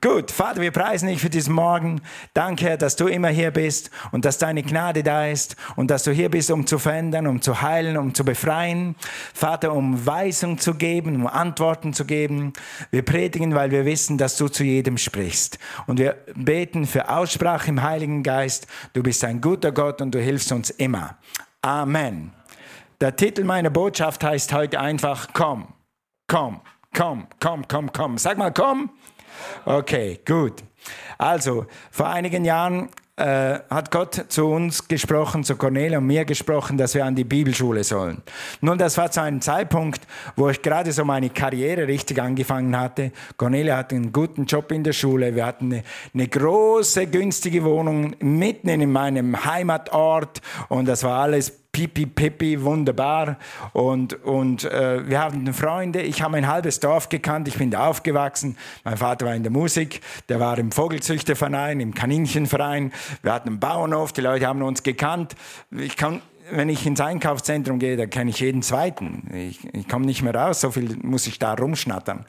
Gut, Vater, wir preisen dich für diesen Morgen. Danke, Herr, dass du immer hier bist und dass deine Gnade da ist und dass du hier bist, um zu verändern, um zu heilen, um zu befreien. Vater, um Weisung zu geben, um Antworten zu geben. Wir predigen, weil wir wissen, dass du zu jedem sprichst. Und wir beten für Aussprache im Heiligen Geist. Du bist ein guter Gott und du hilfst uns immer. Amen. Der Titel meiner Botschaft heißt heute einfach, komm, komm, komm, komm, komm, komm. Sag mal, komm. Okay, gut. Also, vor einigen Jahren äh, hat Gott zu uns gesprochen, zu Cornelia und mir gesprochen, dass wir an die Bibelschule sollen. Nun, das war zu einem Zeitpunkt, wo ich gerade so meine Karriere richtig angefangen hatte. Cornelia hatte einen guten Job in der Schule. Wir hatten eine, eine große, günstige Wohnung mitten in meinem Heimatort und das war alles pipi, pipi, wunderbar. Und, und äh, wir hatten Freunde. Ich habe ein halbes Dorf gekannt. Ich bin da aufgewachsen. Mein Vater war in der Musik. Der war im Vogelzüchterverein, im Kaninchenverein. Wir hatten einen Bauernhof. Die Leute haben uns gekannt. Ich kann, wenn ich ins Einkaufszentrum gehe, da kenne ich jeden Zweiten. Ich, ich komme nicht mehr raus, so viel muss ich da rumschnattern.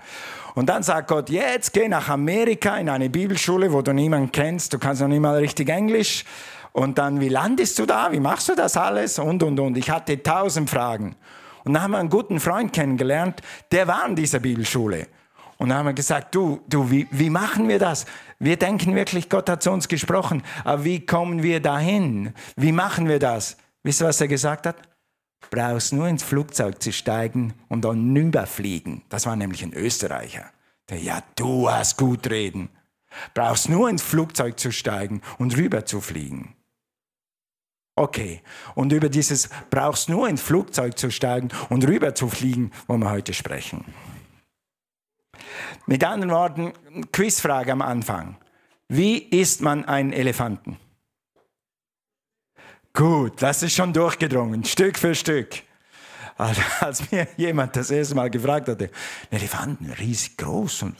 Und dann sagt Gott, jetzt geh nach Amerika in eine Bibelschule, wo du niemanden kennst, du kannst noch nicht mal richtig Englisch. Und dann, wie landest du da? Wie machst du das alles? Und, und, und. Ich hatte tausend Fragen. Und dann haben wir einen guten Freund kennengelernt, der war in dieser Bibelschule. Und dann haben wir gesagt, du, du, wie, wie machen wir das? Wir denken wirklich, Gott hat zu uns gesprochen, aber wie kommen wir dahin? Wie machen wir das? Wisst ihr, was er gesagt hat? Brauchst nur ins Flugzeug zu steigen und dann rüberfliegen. Das war nämlich ein Österreicher. Der, ja, du hast gut reden. Brauchst nur ins Flugzeug zu steigen und rüber zu fliegen. Okay. Und über dieses brauchst nur ins Flugzeug zu steigen und rüber zu fliegen, wollen wir heute sprechen. Mit anderen Worten, Quizfrage am Anfang. Wie isst man einen Elefanten? Gut, das ist schon durchgedrungen, Stück für Stück. Also, als mir jemand das erste Mal gefragt hatte, Elefanten, riesig groß und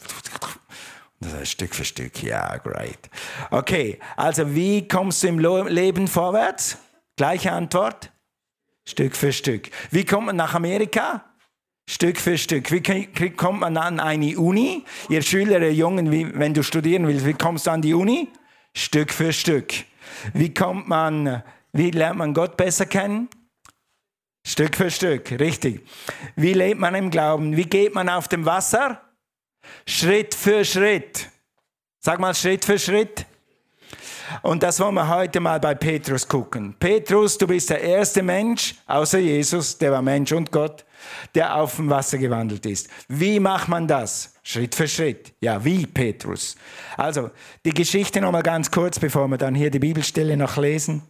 das heißt Stück für Stück, ja, great. Okay, also wie kommst du im Leben vorwärts? Gleiche Antwort. Stück für Stück. Wie kommt man nach Amerika? Stück für Stück. Wie kommt man an eine Uni? Ihr Schüler, ihr Jungen, wie, wenn du studieren willst, wie kommst du an die Uni? Stück für Stück. Wie kommt man, wie lernt man Gott besser kennen? Stück für Stück, richtig. Wie lebt man im Glauben? Wie geht man auf dem Wasser? Schritt für Schritt. Sag mal Schritt für Schritt. Und das wollen wir heute mal bei Petrus gucken. Petrus, du bist der erste Mensch, außer Jesus, der war Mensch und Gott, der auf dem Wasser gewandelt ist. Wie macht man das? Schritt für Schritt. Ja, wie Petrus. Also, die Geschichte nochmal ganz kurz, bevor wir dann hier die Bibelstelle noch lesen.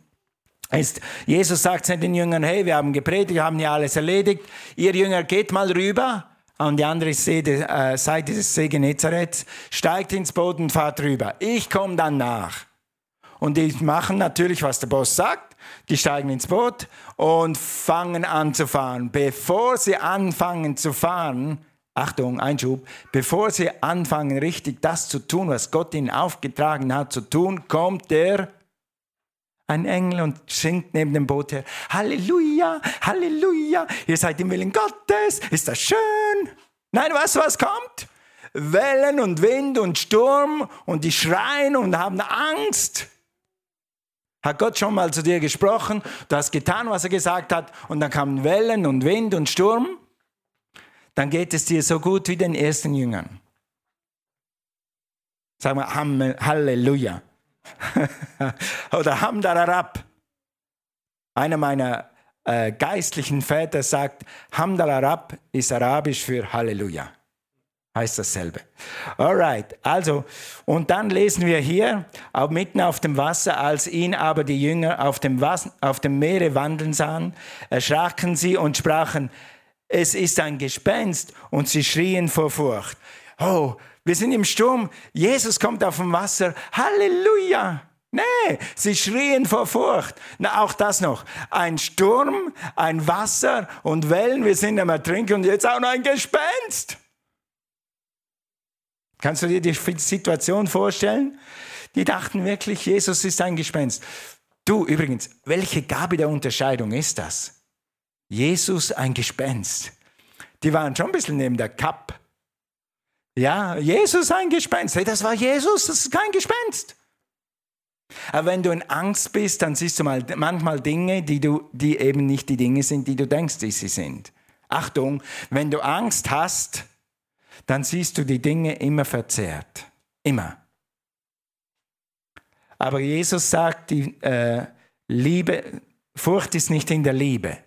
Ist, Jesus sagt den Jüngern, hey, wir haben gepredigt, wir haben ja alles erledigt. Ihr Jünger, geht mal rüber an die andere Seite, äh, Seite des See Genezareth, steigt ins Boot und fahrt rüber. Ich komme dann nach. Und die machen natürlich, was der Boss sagt. Die steigen ins Boot und fangen an zu fahren. Bevor sie anfangen zu fahren, Achtung, Einschub, bevor sie anfangen, richtig das zu tun, was Gott ihnen aufgetragen hat zu tun, kommt der ein Engel und singt neben dem Boot her. Halleluja, Halleluja, ihr seid im Willen Gottes, ist das schön? Nein, du, was kommt? Wellen und Wind und Sturm und die schreien und haben Angst. Hat Gott schon mal zu dir gesprochen, du hast getan, was er gesagt hat, und dann kamen Wellen und Wind und Sturm, dann geht es dir so gut wie den ersten Jüngern. Sag mal Halleluja. Oder Hamdalarab. Einer meiner äh, geistlichen Väter sagt, Hamdalarab ist arabisch für Halleluja heißt dasselbe. Alright, also, und dann lesen wir hier, auch mitten auf dem Wasser, als ihn aber die Jünger auf dem, Wasser, auf dem Meere wandeln sahen, erschraken sie und sprachen, es ist ein Gespenst, und sie schrien vor Furcht. Oh, wir sind im Sturm, Jesus kommt auf dem Wasser, Halleluja! Nee, sie schrien vor Furcht. Na, auch das noch. Ein Sturm, ein Wasser und Wellen, wir sind am Ertrinken und jetzt auch noch ein Gespenst. Kannst du dir die Situation vorstellen? Die dachten wirklich, Jesus ist ein Gespenst. Du übrigens, welche Gabe der Unterscheidung ist das? Jesus ein Gespenst. Die waren schon ein bisschen neben der Kapp. Ja, Jesus ein Gespenst. Hey, das war Jesus, das ist kein Gespenst. Aber wenn du in Angst bist, dann siehst du mal manchmal Dinge, die, du, die eben nicht die Dinge sind, die du denkst, die sie sind. Achtung, wenn du Angst hast, dann siehst du die Dinge immer verzerrt. Immer. Aber Jesus sagt, die äh, Liebe, Furcht ist nicht in der Liebe.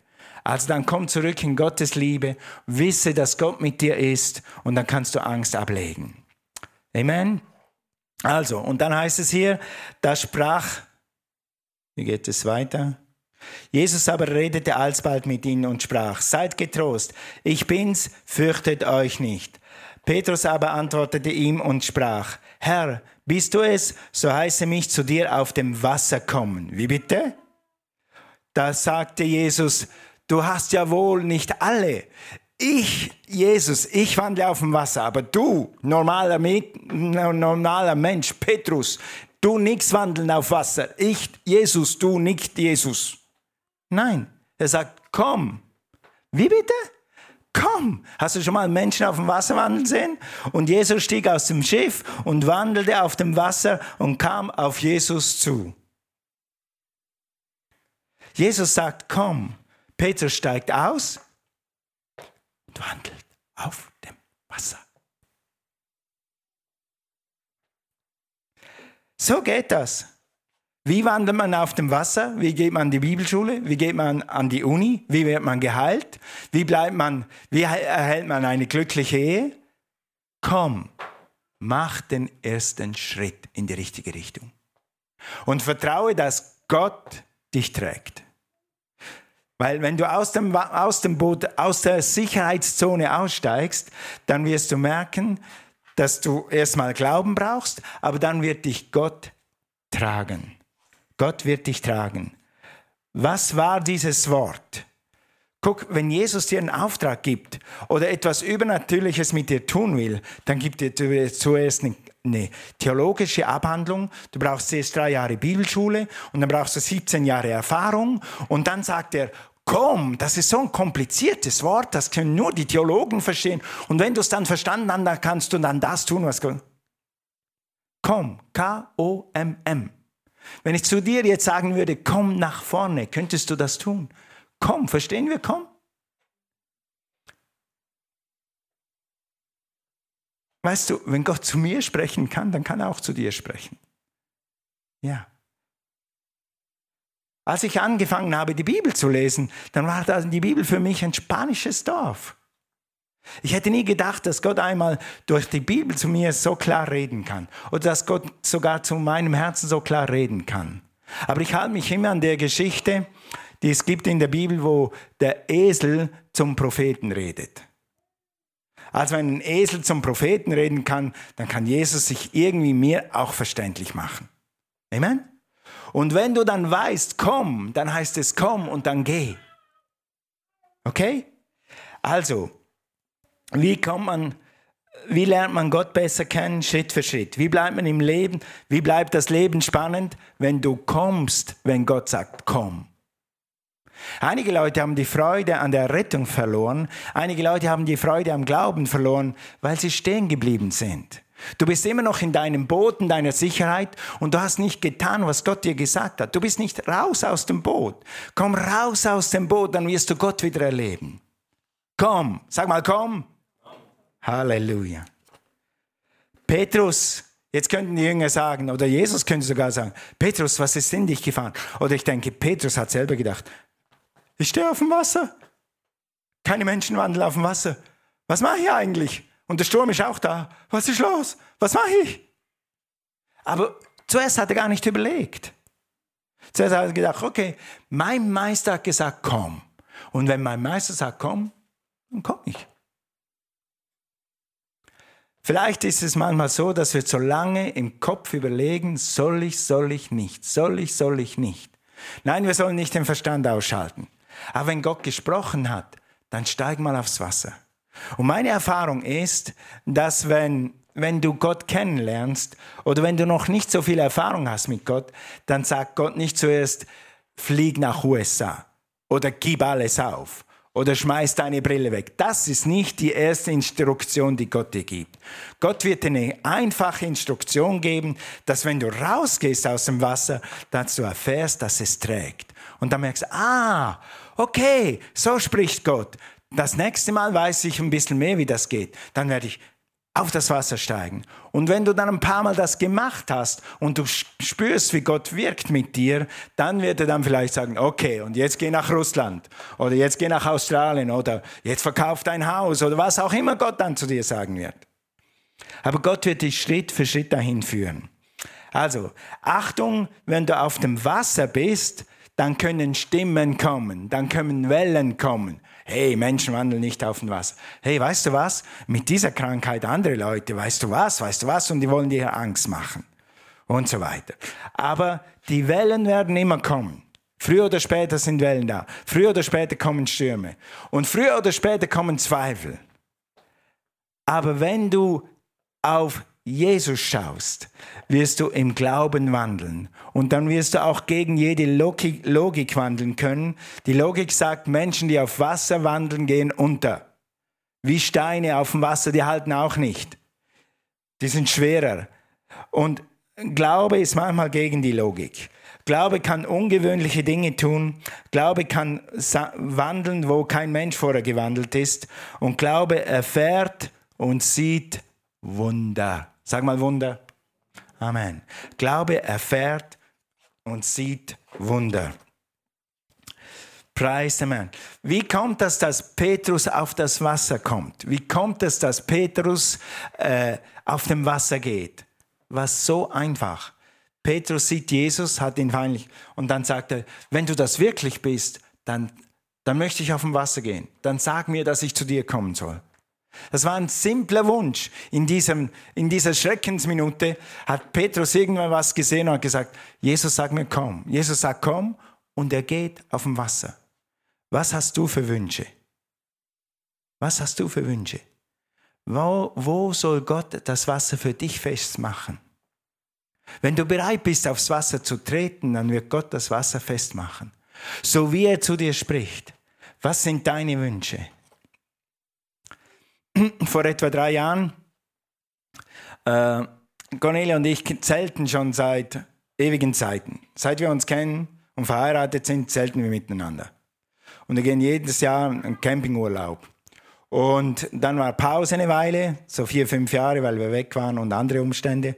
Also dann komm zurück in Gottes Liebe, wisse, dass Gott mit dir ist und dann kannst du Angst ablegen. Amen. Also, und dann heißt es hier, da sprach, wie geht es weiter? Jesus aber redete alsbald mit ihnen und sprach, seid getrost, ich bin's, fürchtet euch nicht. Petrus aber antwortete ihm und sprach, Herr, bist du es, so heiße mich zu dir auf dem Wasser kommen. Wie bitte? Da sagte Jesus, du hast ja wohl nicht alle. Ich, Jesus, ich wandle auf dem Wasser, aber du, normaler, normaler Mensch, Petrus, du nix wandeln auf Wasser. Ich, Jesus, du nicht Jesus. Nein, er sagt, komm. Wie bitte? Komm, hast du schon mal Menschen auf dem Wasser wandeln sehen? Und Jesus stieg aus dem Schiff und wandelte auf dem Wasser und kam auf Jesus zu. Jesus sagt, komm. Petrus steigt aus und wandelt auf dem Wasser. So geht das. Wie wandelt man auf dem Wasser? Wie geht man an die Bibelschule? Wie geht man an die Uni? Wie wird man geheilt? Wie bleibt man, wie erhält man eine glückliche Ehe? Komm, mach den ersten Schritt in die richtige Richtung. Und vertraue, dass Gott dich trägt. Weil wenn du aus dem, aus dem Boot, aus der Sicherheitszone aussteigst, dann wirst du merken, dass du erstmal Glauben brauchst, aber dann wird dich Gott tragen. Gott wird dich tragen. Was war dieses Wort? Guck, wenn Jesus dir einen Auftrag gibt oder etwas Übernatürliches mit dir tun will, dann gibt dir zuerst eine, theologische Abhandlung. Du brauchst zuerst drei Jahre Bibelschule und dann brauchst du 17 Jahre Erfahrung und dann sagt er, komm, das ist so ein kompliziertes Wort, das können nur die Theologen verstehen. Und wenn du es dann verstanden hast, dann kannst du dann das tun, was komm, K-O-M-M. Wenn ich zu dir jetzt sagen würde, komm nach vorne, könntest du das tun? Komm, verstehen wir, komm? Weißt du, wenn Gott zu mir sprechen kann, dann kann er auch zu dir sprechen. Ja. Als ich angefangen habe, die Bibel zu lesen, dann war die Bibel für mich ein spanisches Dorf. Ich hätte nie gedacht, dass Gott einmal durch die Bibel zu mir so klar reden kann oder dass Gott sogar zu meinem Herzen so klar reden kann. Aber ich halte mich immer an der Geschichte, die es gibt in der Bibel, wo der Esel zum Propheten redet. Also wenn ein Esel zum Propheten reden kann, dann kann Jesus sich irgendwie mir auch verständlich machen. Amen? Und wenn du dann weißt, komm, dann heißt es komm und dann geh. Okay? Also, wie kommt man, wie lernt man Gott besser kennen, Schritt für Schritt? Wie bleibt man im Leben? Wie bleibt das Leben spannend, wenn du kommst, wenn Gott sagt, komm? Einige Leute haben die Freude an der Rettung verloren. Einige Leute haben die Freude am Glauben verloren, weil sie stehen geblieben sind. Du bist immer noch in deinem Boot, in deiner Sicherheit und du hast nicht getan, was Gott dir gesagt hat. Du bist nicht raus aus dem Boot. Komm raus aus dem Boot, dann wirst du Gott wieder erleben. Komm, sag mal, komm. Halleluja. Petrus, jetzt könnten die Jünger sagen, oder Jesus könnte sogar sagen, Petrus, was ist in dich gefahren? Oder ich denke, Petrus hat selber gedacht, ich stehe auf dem Wasser. Keine Menschen wandeln auf dem Wasser. Was mache ich eigentlich? Und der Sturm ist auch da. Was ist los? Was mache ich? Aber zuerst hat er gar nicht überlegt. Zuerst hat er gedacht, okay, mein Meister hat gesagt, komm. Und wenn mein Meister sagt, komm, dann komme ich. Vielleicht ist es manchmal so, dass wir so lange im Kopf überlegen, soll ich, soll ich nicht, soll ich, soll ich nicht. Nein, wir sollen nicht den Verstand ausschalten. Aber wenn Gott gesprochen hat, dann steig mal aufs Wasser. Und meine Erfahrung ist, dass wenn, wenn du Gott kennenlernst oder wenn du noch nicht so viel Erfahrung hast mit Gott, dann sagt Gott nicht zuerst, flieg nach USA oder gib alles auf oder schmeiß deine Brille weg. Das ist nicht die erste Instruktion, die Gott dir gibt. Gott wird dir eine einfache Instruktion geben, dass wenn du rausgehst aus dem Wasser, dass du erfährst, dass es trägt. Und dann merkst du, ah, okay, so spricht Gott. Das nächste Mal weiß ich ein bisschen mehr, wie das geht. Dann werde ich auf das Wasser steigen. Und wenn du dann ein paar Mal das gemacht hast und du spürst, wie Gott wirkt mit dir, dann wird er dann vielleicht sagen, okay, und jetzt geh nach Russland oder jetzt geh nach Australien oder jetzt verkauf dein Haus oder was auch immer Gott dann zu dir sagen wird. Aber Gott wird dich Schritt für Schritt dahin führen. Also, Achtung, wenn du auf dem Wasser bist, dann können Stimmen kommen, dann können Wellen kommen. Hey, Menschen wandeln nicht auf dem Wasser. Hey, weißt du was? Mit dieser Krankheit andere Leute, weißt du was, weißt du was? Und die wollen dir Angst machen. Und so weiter. Aber die Wellen werden immer kommen. Früher oder später sind Wellen da. Früher oder später kommen Stürme. Und früher oder später kommen Zweifel. Aber wenn du auf Jesus schaust, wirst du im Glauben wandeln. Und dann wirst du auch gegen jede Logik, wandeln können. Die Logik sagt, Menschen, die auf Wasser wandeln, gehen unter. Wie Steine auf dem Wasser, die halten auch nicht. Die sind schwerer. Und Glaube ist manchmal gegen die Logik. Glaube kann ungewöhnliche Dinge tun. Glaube kann wandeln, wo kein Mensch vorher gewandelt ist. Und Glaube erfährt und sieht Wunder. Sag mal Wunder. Amen. Glaube erfährt und sieht Wunder. Preis the man. Wie kommt es, dass Petrus auf das Wasser kommt? Wie kommt es, dass Petrus äh, auf dem Wasser geht? Was so einfach. Petrus sieht Jesus, hat ihn feindlich und dann sagt er, wenn du das wirklich bist, dann, dann möchte ich auf dem Wasser gehen. Dann sag mir, dass ich zu dir kommen soll. Das war ein simpler Wunsch. In, diesem, in dieser Schreckensminute hat Petrus irgendwann was gesehen und hat gesagt, Jesus sagt mir komm. Jesus sagt komm und er geht auf dem Wasser. Was hast du für Wünsche? Was hast du für Wünsche? Wo, wo soll Gott das Wasser für dich festmachen? Wenn du bereit bist, aufs Wasser zu treten, dann wird Gott das Wasser festmachen. So wie er zu dir spricht. Was sind deine Wünsche? vor etwa drei Jahren. Äh, Cornelia und ich zelten schon seit ewigen Zeiten. Seit wir uns kennen und verheiratet sind, zelten wir miteinander. Und wir gehen jedes Jahr einen Campingurlaub. Und dann war Pause eine Weile, so vier, fünf Jahre, weil wir weg waren und andere Umstände.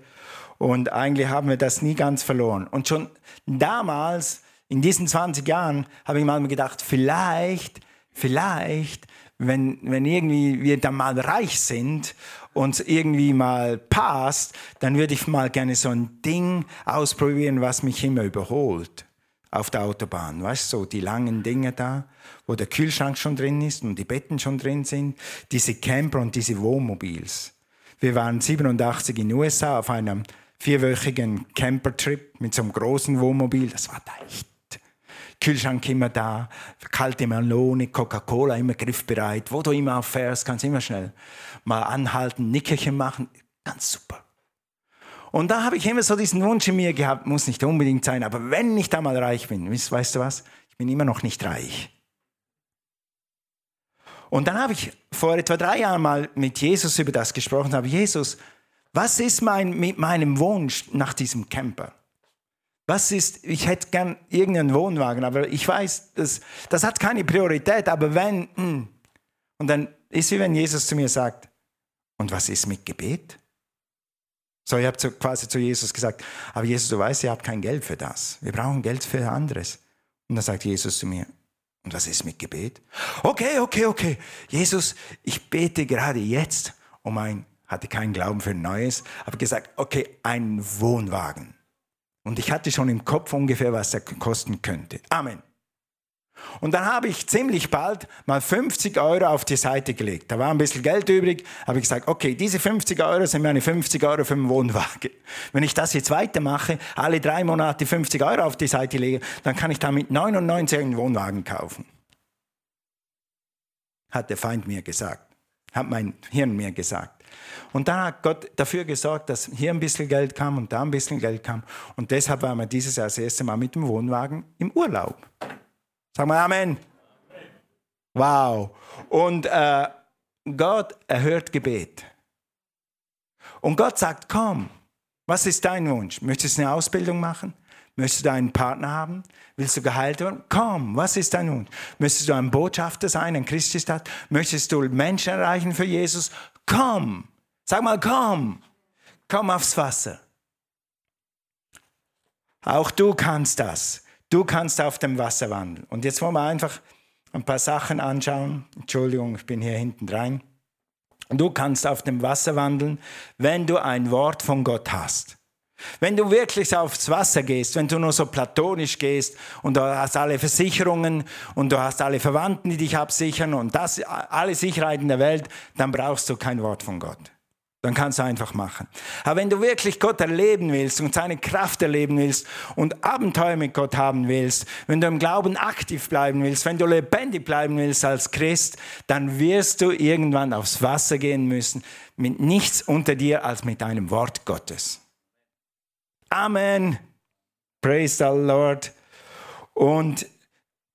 Und eigentlich haben wir das nie ganz verloren. Und schon damals, in diesen 20 Jahren, habe ich mal gedacht, vielleicht, vielleicht wenn, wenn irgendwie wir dann mal reich sind und irgendwie mal passt, dann würde ich mal gerne so ein Ding ausprobieren, was mich immer überholt auf der Autobahn. Weißt du, so die langen Dinge da, wo der Kühlschrank schon drin ist und die Betten schon drin sind, diese Camper und diese Wohnmobils. Wir waren 87 in den USA auf einem vierwöchigen Campertrip mit so einem großen Wohnmobil. Das war da echt Kühlschrank immer da, kalte Melone, Coca-Cola immer griffbereit. Wo du immer auffährst, kannst du immer schnell mal anhalten, Nickerchen machen. Ganz super. Und da habe ich immer so diesen Wunsch in mir gehabt, muss nicht unbedingt sein, aber wenn ich da mal reich bin, weißt du was? Ich bin immer noch nicht reich. Und dann habe ich vor etwa drei Jahren mal mit Jesus über das gesprochen, habe Jesus, was ist mein, mit meinem Wunsch nach diesem Camper? Was ist, ich hätte gern irgendeinen Wohnwagen, aber ich weiß, das, das hat keine Priorität, aber wenn, hm. und dann ist wie wenn Jesus zu mir sagt, und was ist mit Gebet? So, ich habe zu, quasi zu Jesus gesagt, aber Jesus, du weißt, ihr habt kein Geld für das. Wir brauchen Geld für anderes. Und dann sagt Jesus zu mir, und was ist mit Gebet? Okay, okay, okay. Jesus, ich bete gerade jetzt um ein, hatte keinen Glauben für ein Neues, aber gesagt, okay, ein Wohnwagen. Und ich hatte schon im Kopf ungefähr, was er kosten könnte. Amen. Und dann habe ich ziemlich bald mal 50 Euro auf die Seite gelegt. Da war ein bisschen Geld übrig. Habe ich gesagt, okay, diese 50 Euro sind meine 50 Euro für den Wohnwagen. Wenn ich das jetzt weitermache, alle drei Monate 50 Euro auf die Seite lege, dann kann ich damit 99 einen Wohnwagen kaufen. Hat der Feind mir gesagt. Hat mein Hirn mir gesagt. Und dann hat Gott dafür gesorgt, dass hier ein bisschen Geld kam und da ein bisschen Geld kam. Und deshalb waren wir dieses Jahr das erste Mal mit dem Wohnwagen im Urlaub. Sagen wir Amen. Wow. Und äh, Gott erhört Gebet. Und Gott sagt, komm, was ist dein Wunsch? Möchtest du eine Ausbildung machen? Möchtest du einen Partner haben? Willst du geheilt werden? Komm, was ist dein Wunsch? Möchtest du ein Botschafter sein, ein Christusstadt? Möchtest du Menschen erreichen für Jesus? Komm, sag mal, komm, komm aufs Wasser. Auch du kannst das. Du kannst auf dem Wasser wandeln. Und jetzt wollen wir einfach ein paar Sachen anschauen. Entschuldigung, ich bin hier hinten rein. Du kannst auf dem Wasser wandeln, wenn du ein Wort von Gott hast. Wenn du wirklich aufs Wasser gehst, wenn du nur so platonisch gehst und du hast alle Versicherungen und du hast alle Verwandten, die dich absichern und das, alle Sicherheiten der Welt, dann brauchst du kein Wort von Gott. Dann kannst du einfach machen. Aber wenn du wirklich Gott erleben willst und seine Kraft erleben willst und Abenteuer mit Gott haben willst, wenn du im Glauben aktiv bleiben willst, wenn du lebendig bleiben willst als Christ, dann wirst du irgendwann aufs Wasser gehen müssen mit nichts unter dir als mit einem Wort Gottes. Amen. Praise the Lord. Und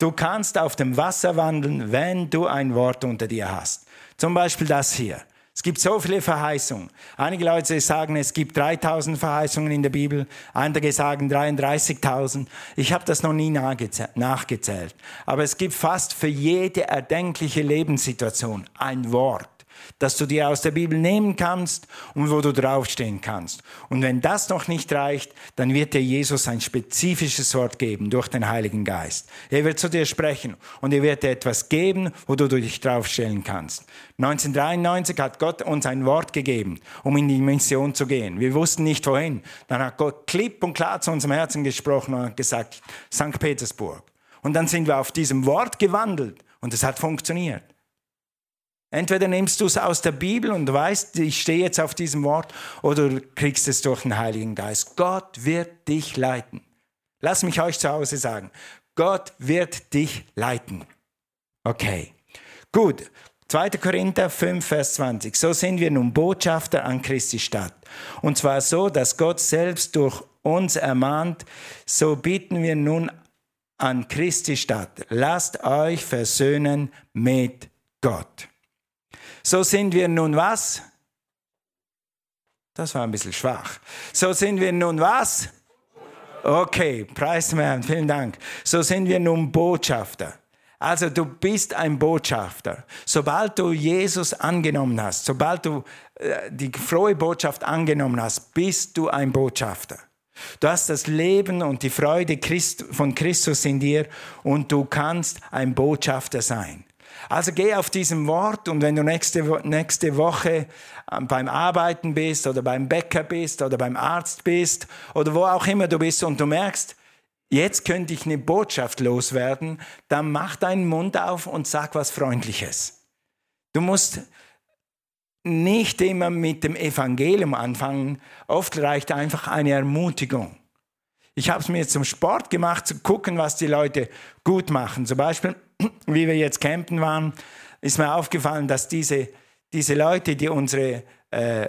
du kannst auf dem Wasser wandeln, wenn du ein Wort unter dir hast. Zum Beispiel das hier. Es gibt so viele Verheißungen. Einige Leute sagen, es gibt 3000 Verheißungen in der Bibel, andere sagen 33.000. Ich habe das noch nie nachgezählt. Aber es gibt fast für jede erdenkliche Lebenssituation ein Wort das du dir aus der Bibel nehmen kannst und wo du draufstehen kannst. Und wenn das noch nicht reicht, dann wird dir Jesus ein spezifisches Wort geben durch den Heiligen Geist. Er wird zu dir sprechen und er wird dir etwas geben, wo du dich draufstellen kannst. 1993 hat Gott uns ein Wort gegeben, um in die Mission zu gehen. Wir wussten nicht wohin. Dann hat Gott klipp und klar zu unserem Herzen gesprochen und gesagt, St. Petersburg. Und dann sind wir auf diesem Wort gewandelt und es hat funktioniert. Entweder nimmst du es aus der Bibel und weißt, ich stehe jetzt auf diesem Wort, oder du kriegst es durch den Heiligen Geist. Gott wird dich leiten. Lass mich euch zu Hause sagen, Gott wird dich leiten. Okay, gut. 2. Korinther 5, Vers 20. So sind wir nun Botschafter an Christi Stadt. Und zwar so, dass Gott selbst durch uns ermahnt, so bieten wir nun an Christi Stadt. Lasst euch versöhnen mit Gott. So sind wir nun was? Das war ein bisschen schwach. So sind wir nun was? Okay, preis Herrn, vielen Dank. So sind wir nun Botschafter. Also du bist ein Botschafter. Sobald du Jesus angenommen hast, sobald du äh, die frohe Botschaft angenommen hast, bist du ein Botschafter. Du hast das Leben und die Freude von Christus in dir und du kannst ein Botschafter sein. Also geh auf diesem Wort und wenn du nächste, nächste Woche ähm, beim Arbeiten bist oder beim Bäcker bist oder beim Arzt bist oder wo auch immer du bist und du merkst, jetzt könnte ich eine Botschaft loswerden, dann mach deinen Mund auf und sag was Freundliches. Du musst nicht immer mit dem Evangelium anfangen. Oft reicht einfach eine Ermutigung. Ich habe es mir zum Sport gemacht, zu gucken, was die Leute gut machen. Zum Beispiel wie wir jetzt campen waren, ist mir aufgefallen, dass diese, diese Leute, die unsere äh,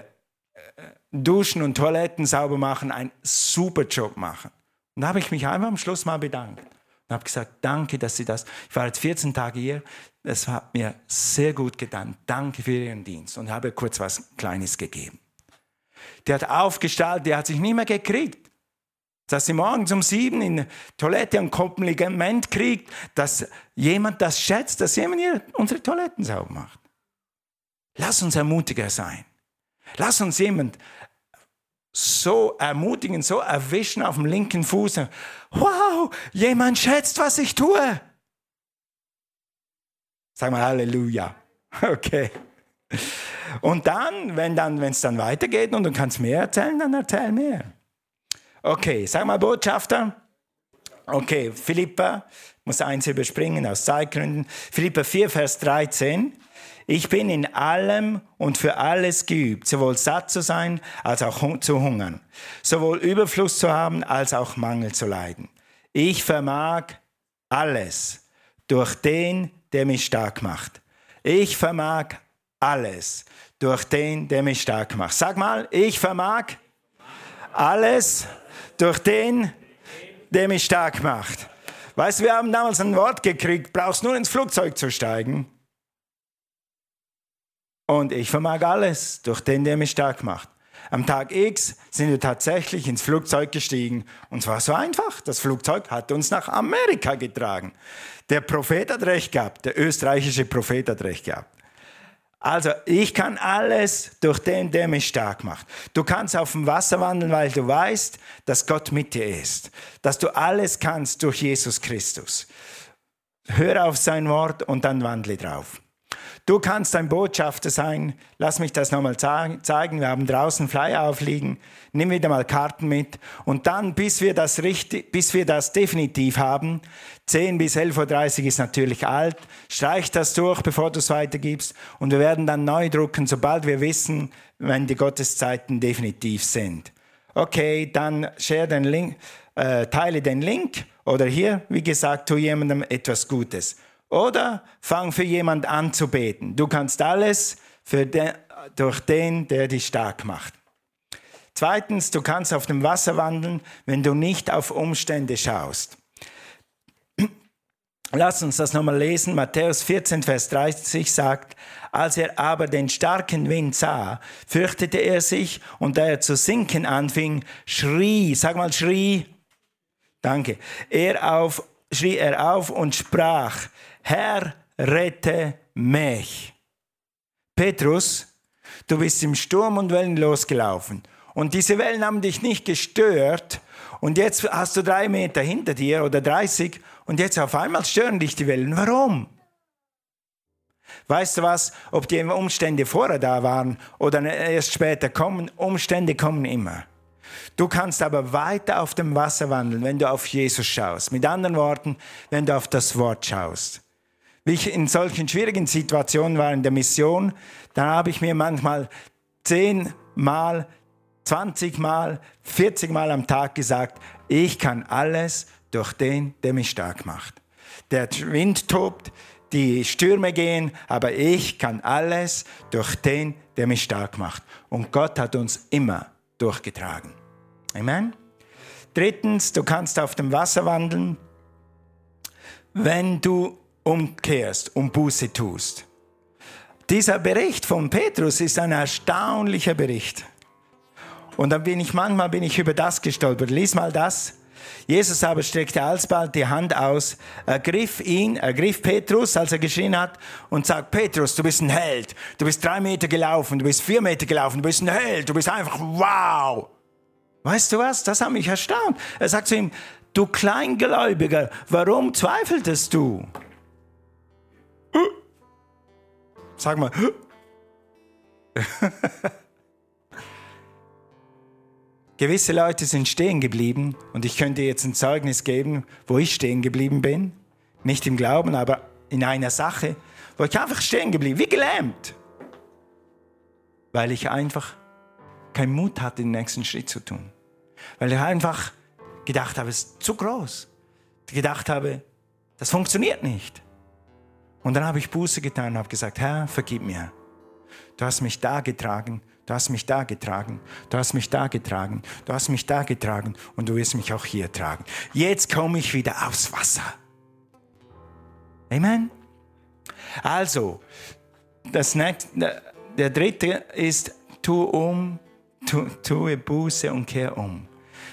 Duschen und Toiletten sauber machen, einen super Job machen. Und da habe ich mich einfach am Schluss mal bedankt und habe gesagt, danke, dass Sie das, ich war jetzt 14 Tage hier, das hat mir sehr gut getan, danke für Ihren Dienst und habe kurz was Kleines gegeben. Der hat aufgestaltet, der hat sich nicht mehr gekriegt dass sie morgens um sieben in Toilette ein Kompliment kriegt, dass jemand das schätzt, dass jemand hier unsere Toiletten sauber macht. Lass uns ermutiger sein. Lass uns jemand so ermutigen, so erwischen auf dem linken Fuß. Wow, jemand schätzt, was ich tue. Sag mal Halleluja. Okay. Und dann, wenn dann, wenn es dann weitergeht und du kannst mehr erzählen, dann erzähl mehr. Okay, sag mal Botschafter. Okay, Philippa, muss eins überspringen aus Zeitgründen. Philippa 4, Vers 13. Ich bin in allem und für alles geübt, sowohl satt zu sein als auch zu hungern, sowohl Überfluss zu haben als auch Mangel zu leiden. Ich vermag alles durch den, der mich stark macht. Ich vermag alles durch den, der mich stark macht. Sag mal, ich vermag alles durch den, der mich stark macht. Weißt du, wir haben damals ein Wort gekriegt, brauchst nur ins Flugzeug zu steigen. Und ich vermag alles durch den, der mich stark macht. Am Tag X sind wir tatsächlich ins Flugzeug gestiegen. Und es war so einfach. Das Flugzeug hat uns nach Amerika getragen. Der Prophet hat recht gehabt. Der österreichische Prophet hat recht gehabt. Also, ich kann alles durch den, der mich stark macht. Du kannst auf dem Wasser wandeln, weil du weißt, dass Gott mit dir ist. Dass du alles kannst durch Jesus Christus. Hör auf sein Wort und dann wandle drauf. Du kannst ein Botschafter sein. Lass mich das nochmal zeigen. Wir haben draußen Flyer aufliegen. Nimm wieder mal Karten mit. Und dann, bis wir das, richtig, bis wir das definitiv haben, 10 bis 11.30 Uhr ist natürlich alt. Streich das durch, bevor du es weitergibst. Und wir werden dann neu drucken, sobald wir wissen, wenn die Gotteszeiten definitiv sind. Okay, dann share den Link, äh, teile den Link. Oder hier, wie gesagt, tu jemandem etwas Gutes. Oder fang für jemand an zu beten. Du kannst alles den, durch den, der dich stark macht. Zweitens, du kannst auf dem Wasser wandeln, wenn du nicht auf Umstände schaust. Lass uns das nochmal lesen. Matthäus 14, Vers 30 sagt, als er aber den starken Wind sah, fürchtete er sich und da er zu sinken anfing, schrie, sag mal schrie, danke, er auf, schrie er auf und sprach, Herr, rette mich. Petrus, du bist im Sturm und Wellen losgelaufen. Und diese Wellen haben dich nicht gestört. Und jetzt hast du drei Meter hinter dir oder 30 und jetzt auf einmal stören dich die Wellen. Warum? Weißt du was? Ob die Umstände vorher da waren oder erst später kommen, Umstände kommen immer. Du kannst aber weiter auf dem Wasser wandeln, wenn du auf Jesus schaust. Mit anderen Worten, wenn du auf das Wort schaust wie ich in solchen schwierigen Situationen war in der Mission, dann habe ich mir manchmal zehnmal, zwanzigmal, vierzigmal am Tag gesagt, ich kann alles durch den, der mich stark macht. Der Wind tobt, die Stürme gehen, aber ich kann alles durch den, der mich stark macht. Und Gott hat uns immer durchgetragen. Amen. Drittens, du kannst auf dem Wasser wandeln, wenn du umkehrst und Buße tust. Dieser Bericht von Petrus ist ein erstaunlicher Bericht. Und dann bin ich manchmal bin ich über das gestolpert. Lies mal das. Jesus aber streckte alsbald die Hand aus, ergriff ihn, ergriff Petrus, als er geschrien hat, und sagt, Petrus, du bist ein Held. Du bist drei Meter gelaufen, du bist vier Meter gelaufen, du bist ein Held, du bist einfach wow. Weißt du was? Das hat mich erstaunt. Er sagt zu ihm, du Kleingläubiger, warum zweifeltest du? Sag mal. Gewisse Leute sind stehen geblieben und ich könnte jetzt ein Zeugnis geben, wo ich stehen geblieben bin. Nicht im Glauben, aber in einer Sache, wo ich einfach stehen geblieben, wie gelähmt. Weil ich einfach keinen Mut hatte, den nächsten Schritt zu tun. Weil ich einfach gedacht habe, es ist zu groß. Gedacht habe, das funktioniert nicht. Und dann habe ich Buße getan und habe gesagt, Herr, vergib mir. Du hast mich da getragen, du hast mich da getragen, du hast mich da getragen, du hast mich da getragen und du wirst mich auch hier tragen. Jetzt komme ich wieder aufs Wasser. Amen. Also, das nächste, der dritte ist, tu um, tu, tue Buße und kehr um.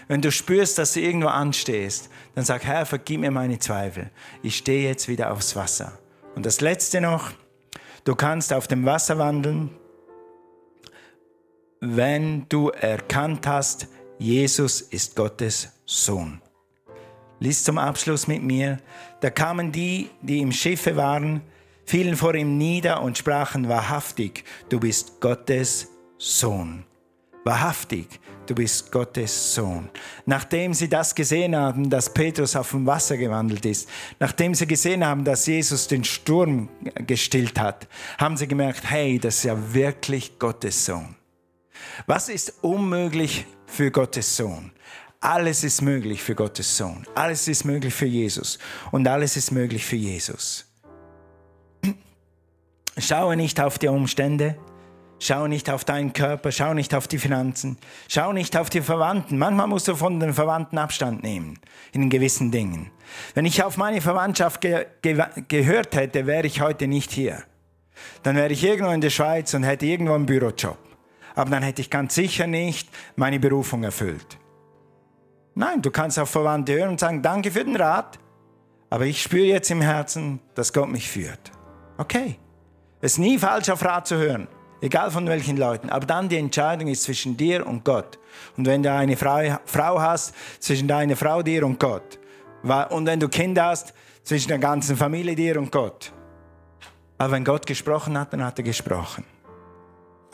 Wenn du spürst, dass du irgendwo anstehst, dann sag, Herr, vergib mir meine Zweifel. Ich stehe jetzt wieder aufs Wasser. Und das letzte noch, du kannst auf dem Wasser wandeln, wenn du erkannt hast, Jesus ist Gottes Sohn. Lies zum Abschluss mit mir. Da kamen die, die im Schiffe waren, fielen vor ihm nieder und sprachen wahrhaftig, du bist Gottes Sohn. Wahrhaftig, du bist Gottes Sohn. Nachdem sie das gesehen haben, dass Petrus auf dem Wasser gewandelt ist, nachdem sie gesehen haben, dass Jesus den Sturm gestillt hat, haben sie gemerkt, hey, das ist ja wirklich Gottes Sohn. Was ist unmöglich für Gottes Sohn? Alles ist möglich für Gottes Sohn. Alles ist möglich für Jesus. Und alles ist möglich für Jesus. Schaue nicht auf die Umstände, Schau nicht auf deinen Körper, schau nicht auf die Finanzen, schau nicht auf die Verwandten. Manchmal musst du von den Verwandten Abstand nehmen in gewissen Dingen. Wenn ich auf meine Verwandtschaft ge ge gehört hätte, wäre ich heute nicht hier. Dann wäre ich irgendwo in der Schweiz und hätte irgendwo einen Bürojob. Aber dann hätte ich ganz sicher nicht meine Berufung erfüllt. Nein, du kannst auf Verwandte hören und sagen, danke für den Rat, aber ich spüre jetzt im Herzen, dass Gott mich führt. Okay. Es ist nie falsch, auf Rat zu hören. Egal von welchen Leuten. Aber dann die Entscheidung ist zwischen dir und Gott. Und wenn du eine Frau hast, zwischen deiner Frau, dir und Gott. Und wenn du Kinder hast, zwischen der ganzen Familie, dir und Gott. Aber wenn Gott gesprochen hat, dann hat er gesprochen.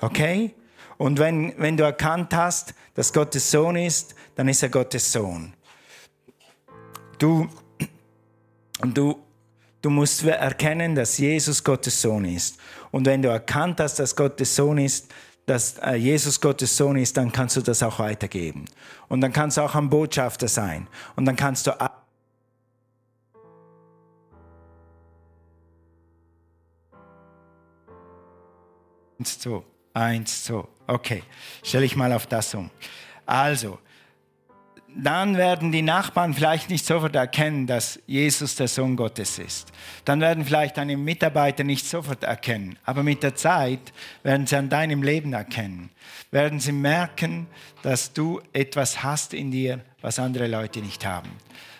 Okay? Und wenn, wenn du erkannt hast, dass Gottes Sohn ist, dann ist er Gottes Sohn. Du, du, du musst erkennen, dass Jesus Gottes Sohn ist. Und wenn du erkannt hast, dass Gottes Sohn ist, dass äh, Jesus Gottes Sohn ist, dann kannst du das auch weitergeben. Und dann kannst du auch ein Botschafter sein. Und dann kannst du Eins, zwei, eins, zwei. Okay, stelle ich mal auf das um. Also, dann werden die Nachbarn vielleicht nicht sofort erkennen, dass Jesus der Sohn Gottes ist. Dann werden vielleicht deine Mitarbeiter nicht sofort erkennen. Aber mit der Zeit werden sie an deinem Leben erkennen. Werden sie merken, dass du etwas hast in dir, was andere Leute nicht haben.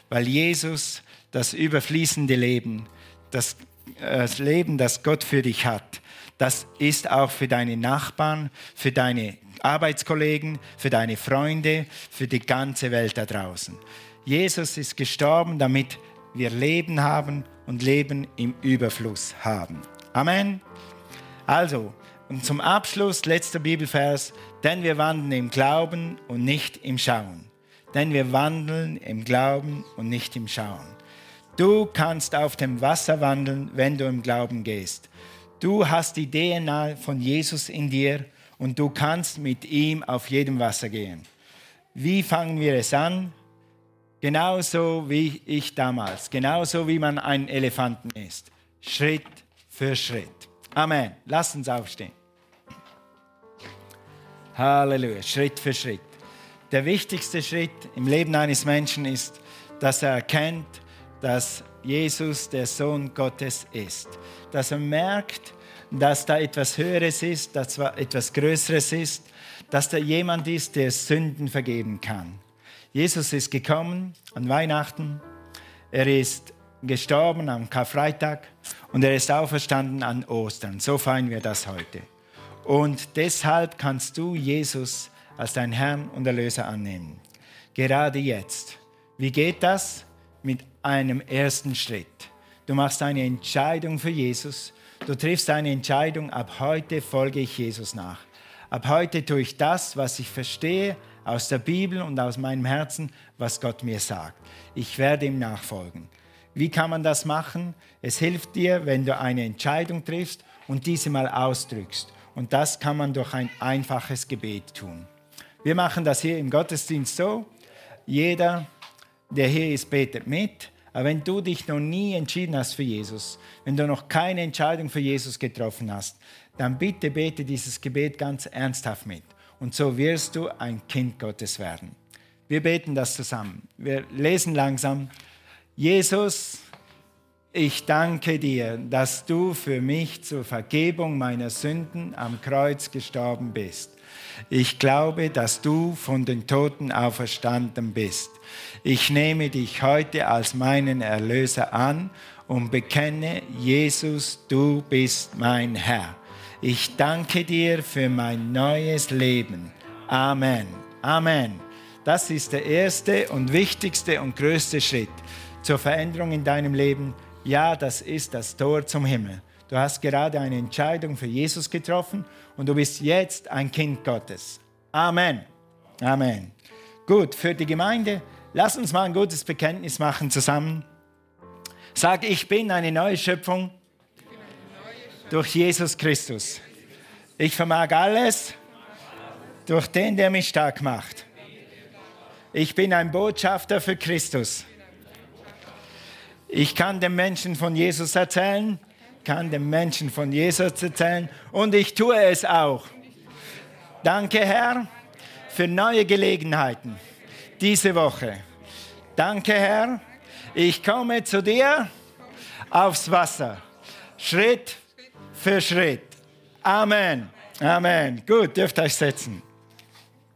Weil Jesus das überfließende Leben, das, äh, das Leben, das Gott für dich hat, das ist auch für deine Nachbarn, für deine Arbeitskollegen, für deine Freunde, für die ganze Welt da draußen. Jesus ist gestorben, damit wir Leben haben und Leben im Überfluss haben. Amen. Also, und zum Abschluss, letzter Bibelvers, denn wir wandeln im Glauben und nicht im Schauen. Denn wir wandeln im Glauben und nicht im Schauen. Du kannst auf dem Wasser wandeln, wenn du im Glauben gehst. Du hast die DNA von Jesus in dir und du kannst mit ihm auf jedem Wasser gehen. Wie fangen wir es an? Genauso wie ich damals, genauso wie man einen Elefanten isst. Schritt für Schritt. Amen. Lass uns aufstehen. Halleluja. Schritt für Schritt. Der wichtigste Schritt im Leben eines Menschen ist, dass er erkennt, dass Jesus der Sohn Gottes ist. Dass er merkt, dass da etwas Höheres ist, dass da etwas Größeres ist, dass da jemand ist, der Sünden vergeben kann. Jesus ist gekommen an Weihnachten, er ist gestorben am Karfreitag und er ist auferstanden an Ostern. So feiern wir das heute. Und deshalb kannst du Jesus als dein Herrn und Erlöser annehmen. Gerade jetzt. Wie geht das? Mit einem ersten Schritt. Du machst eine Entscheidung für Jesus Du triffst eine Entscheidung, ab heute folge ich Jesus nach. Ab heute tue ich das, was ich verstehe aus der Bibel und aus meinem Herzen, was Gott mir sagt. Ich werde ihm nachfolgen. Wie kann man das machen? Es hilft dir, wenn du eine Entscheidung triffst und diese mal ausdrückst. Und das kann man durch ein einfaches Gebet tun. Wir machen das hier im Gottesdienst so. Jeder, der hier ist, betet mit. Aber wenn du dich noch nie entschieden hast für Jesus, wenn du noch keine Entscheidung für Jesus getroffen hast, dann bitte bete dieses Gebet ganz ernsthaft mit. Und so wirst du ein Kind Gottes werden. Wir beten das zusammen. Wir lesen langsam. Jesus, ich danke dir, dass du für mich zur Vergebung meiner Sünden am Kreuz gestorben bist. Ich glaube, dass du von den Toten auferstanden bist. Ich nehme dich heute als meinen Erlöser an und bekenne, Jesus, du bist mein Herr. Ich danke dir für mein neues Leben. Amen. Amen. Das ist der erste und wichtigste und größte Schritt zur Veränderung in deinem Leben. Ja, das ist das Tor zum Himmel. Du hast gerade eine Entscheidung für Jesus getroffen und du bist jetzt ein Kind Gottes. Amen. Amen. Gut, für die Gemeinde, lass uns mal ein gutes Bekenntnis machen zusammen. Sag, ich bin eine neue Schöpfung durch Jesus Christus. Ich vermag alles durch den, der mich stark macht. Ich bin ein Botschafter für Christus. Ich kann den Menschen von Jesus erzählen kann, den Menschen von Jesus erzählen. Und ich tue es auch. Danke, Herr, für neue Gelegenheiten diese Woche. Danke, Herr. Ich komme zu dir aufs Wasser. Schritt für Schritt. Amen. Amen. Gut, dürft euch setzen.